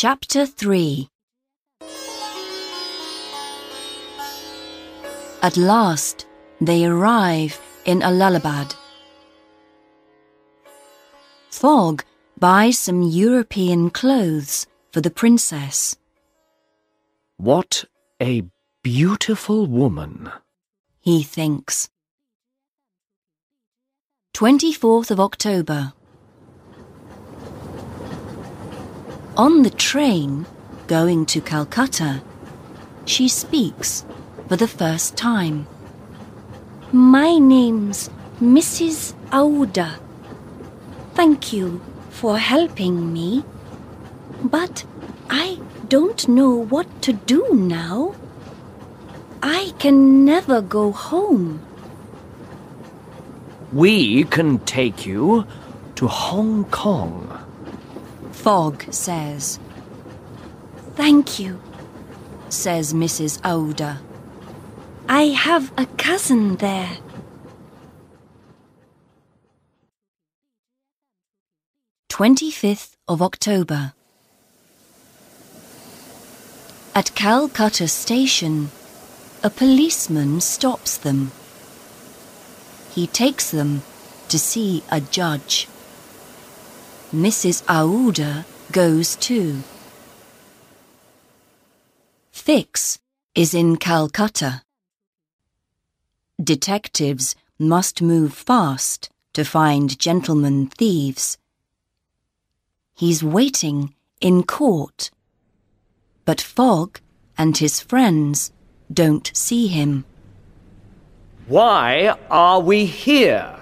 Chapter 3 At last, they arrive in Allahabad. Fogg buys some European clothes for the princess. What a beautiful woman. He thinks. 24th of October. On the train going to Calcutta, she speaks for the first time. My name's Mrs. Aouda. Thank you for helping me. But I don't know what to do now. I can never go home. We can take you to Hong Kong. Fogg says. Thank you, says Mrs. Aouda. I have a cousin there. Twenty-fifth of October. At Calcutta Station, a policeman stops them. He takes them to see a judge. Mrs. Aouda goes too. Fix is in Calcutta. Detectives must move fast to find gentlemen thieves. He's waiting in court. But Fogg and his friends don't see him. Why are we here?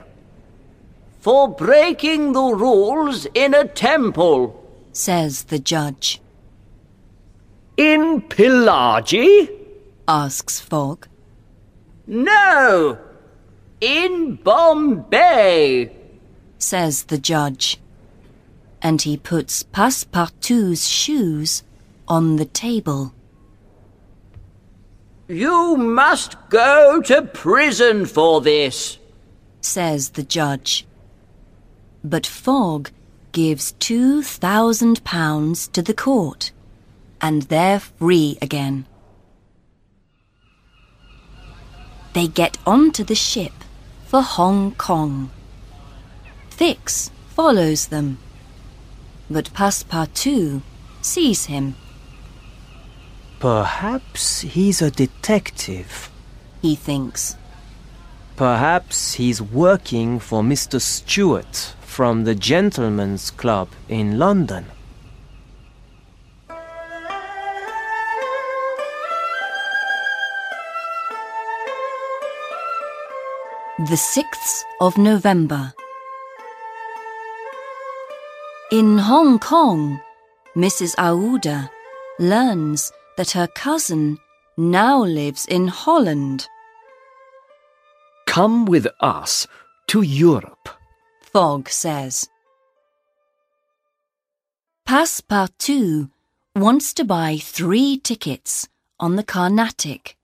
For breaking the rules in a temple. says the judge. In Pillaji? Asks Fogg. No! In Bombay! says the judge. And he puts Passepartout's shoes on the table. You must go to prison for this. says the judge. But Fogg gives two thousand pounds to the court, and they're free again. They get onto the ship for Hong Kong. Fix follows them, but Passepartout sees him. Perhaps he's a detective. He thinks. Perhaps he's working for Mr. Stuart from the Gentlemen's Club in London. The 6th of November. In Hong Kong, Mrs. Aouda learns that her cousin now lives in Holland. Come with us to Europe. Fogg says. Passepartout wants to buy three tickets on the Carnatic.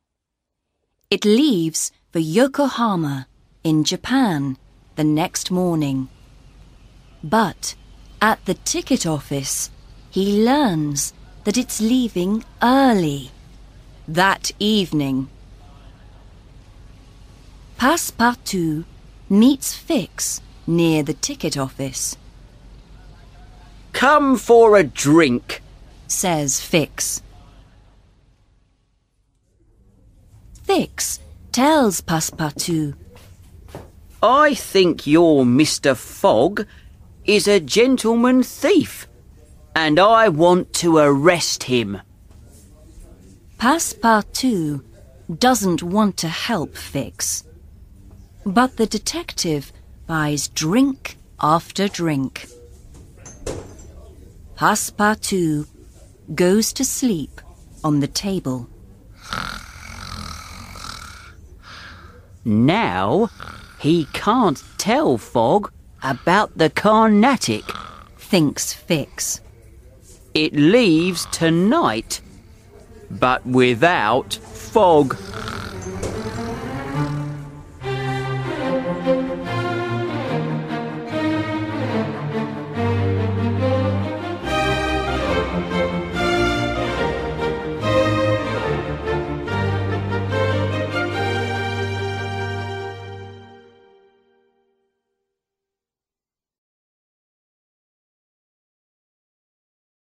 It leaves for Yokohama in Japan the next morning. But at the ticket office, he learns that it's leaving early. That evening. Passepartout meets Fix near the ticket office, Come for a drink. says Fix. Fix tells Passepartout I think your Mr. Fogg is a gentleman thief, and I want to arrest him. Passepartout doesn't want to help Fix. But the detective buys drink after drink. Passepartout goes to sleep on the table. Now he can't tell Fogg about the Carnatic. Thinks Fix. It leaves tonight, but without Fogg.